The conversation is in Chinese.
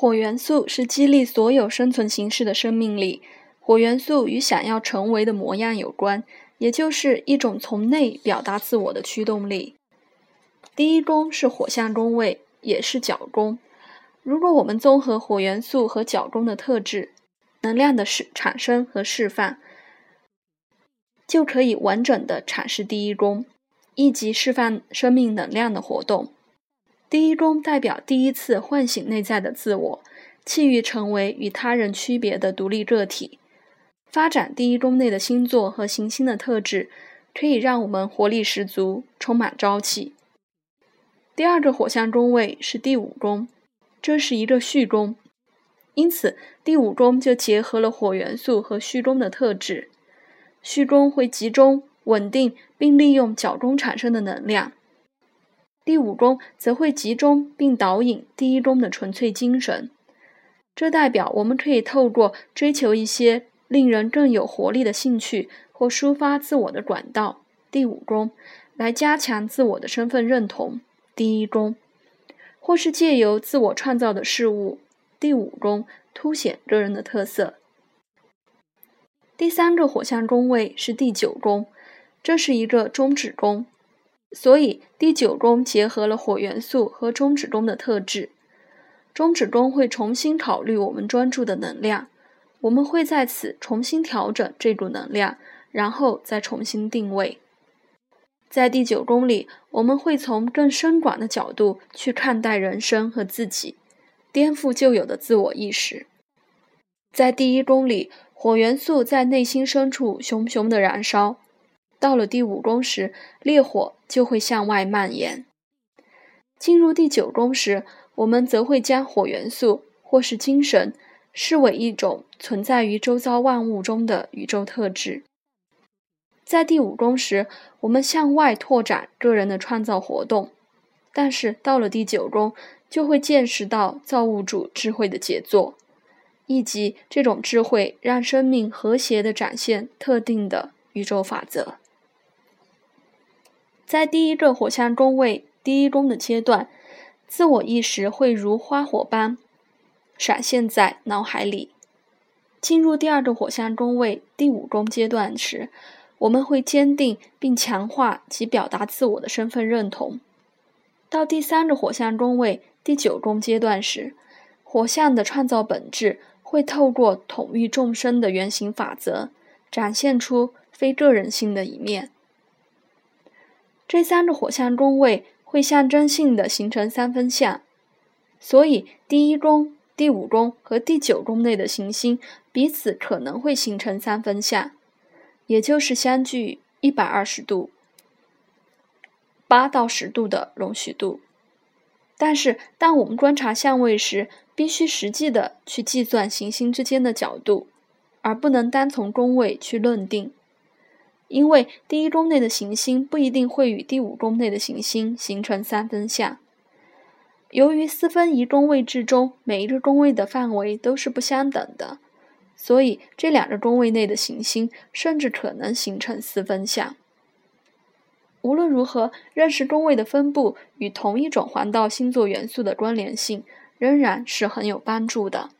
火元素是激励所有生存形式的生命力。火元素与想要成为的模样有关，也就是一种从内表达自我的驱动力。第一宫是火象宫位，也是角宫。如果我们综合火元素和角宫的特质、能量的释产生和释放，就可以完整的阐释第一宫，以及释放生命能量的活动。第一宫代表第一次唤醒内在的自我，气欲成为与他人区别的独立个体。发展第一宫内的星座和行星的特质，可以让我们活力十足，充满朝气。第二个火象宫位是第五宫，这是一个戌宫，因此第五宫就结合了火元素和戌宫的特质。戌宫会集中、稳定并利用角宫产生的能量。第五宫则会集中并导引第一宫的纯粹精神，这代表我们可以透过追求一些令人更有活力的兴趣或抒发自我的管道——第五宫，来加强自我的身份认同；第一宫，或是借由自我创造的事物——第五宫，凸显个人的特色。第三个火象宫位是第九宫，这是一个中指宫。所以，第九宫结合了火元素和中指宫的特质。中指宫会重新考虑我们专注的能量，我们会在此重新调整这股能量，然后再重新定位。在第九宫里，我们会从更深广的角度去看待人生和自己，颠覆旧有的自我意识。在第一宫里，火元素在内心深处熊熊的燃烧。到了第五宫时，烈火就会向外蔓延。进入第九宫时，我们则会将火元素或是精神视为一种存在于周遭万物中的宇宙特质。在第五宫时，我们向外拓展个人的创造活动，但是到了第九宫，就会见识到造物主智慧的杰作，以及这种智慧让生命和谐地展现特定的宇宙法则。在第一个火象宫位第一宫的阶段，自我意识会如花火般闪现在脑海里。进入第二个火象宫位第五宫阶段时，我们会坚定并强化及表达自我的身份认同。到第三个火象宫位第九宫阶段时，火象的创造本质会透过统御众生的原型法则，展现出非个人性的一面。这三个火象宫位会象征性的形成三分相，所以第一宫、第五宫和第九宫内的行星彼此可能会形成三分相，也就是相距一百二十度、八到十度的容许度。但是，当我们观察相位时，必须实际的去计算行星之间的角度，而不能单从宫位去论定。因为第一宫内的行星不一定会与第五宫内的行星形成三分相。由于四分仪宫位置中每一个宫位的范围都是不相等的，所以这两个宫位内的行星甚至可能形成四分相。无论如何，认识宫位的分布与同一种黄道星座元素的关联性仍然是很有帮助的。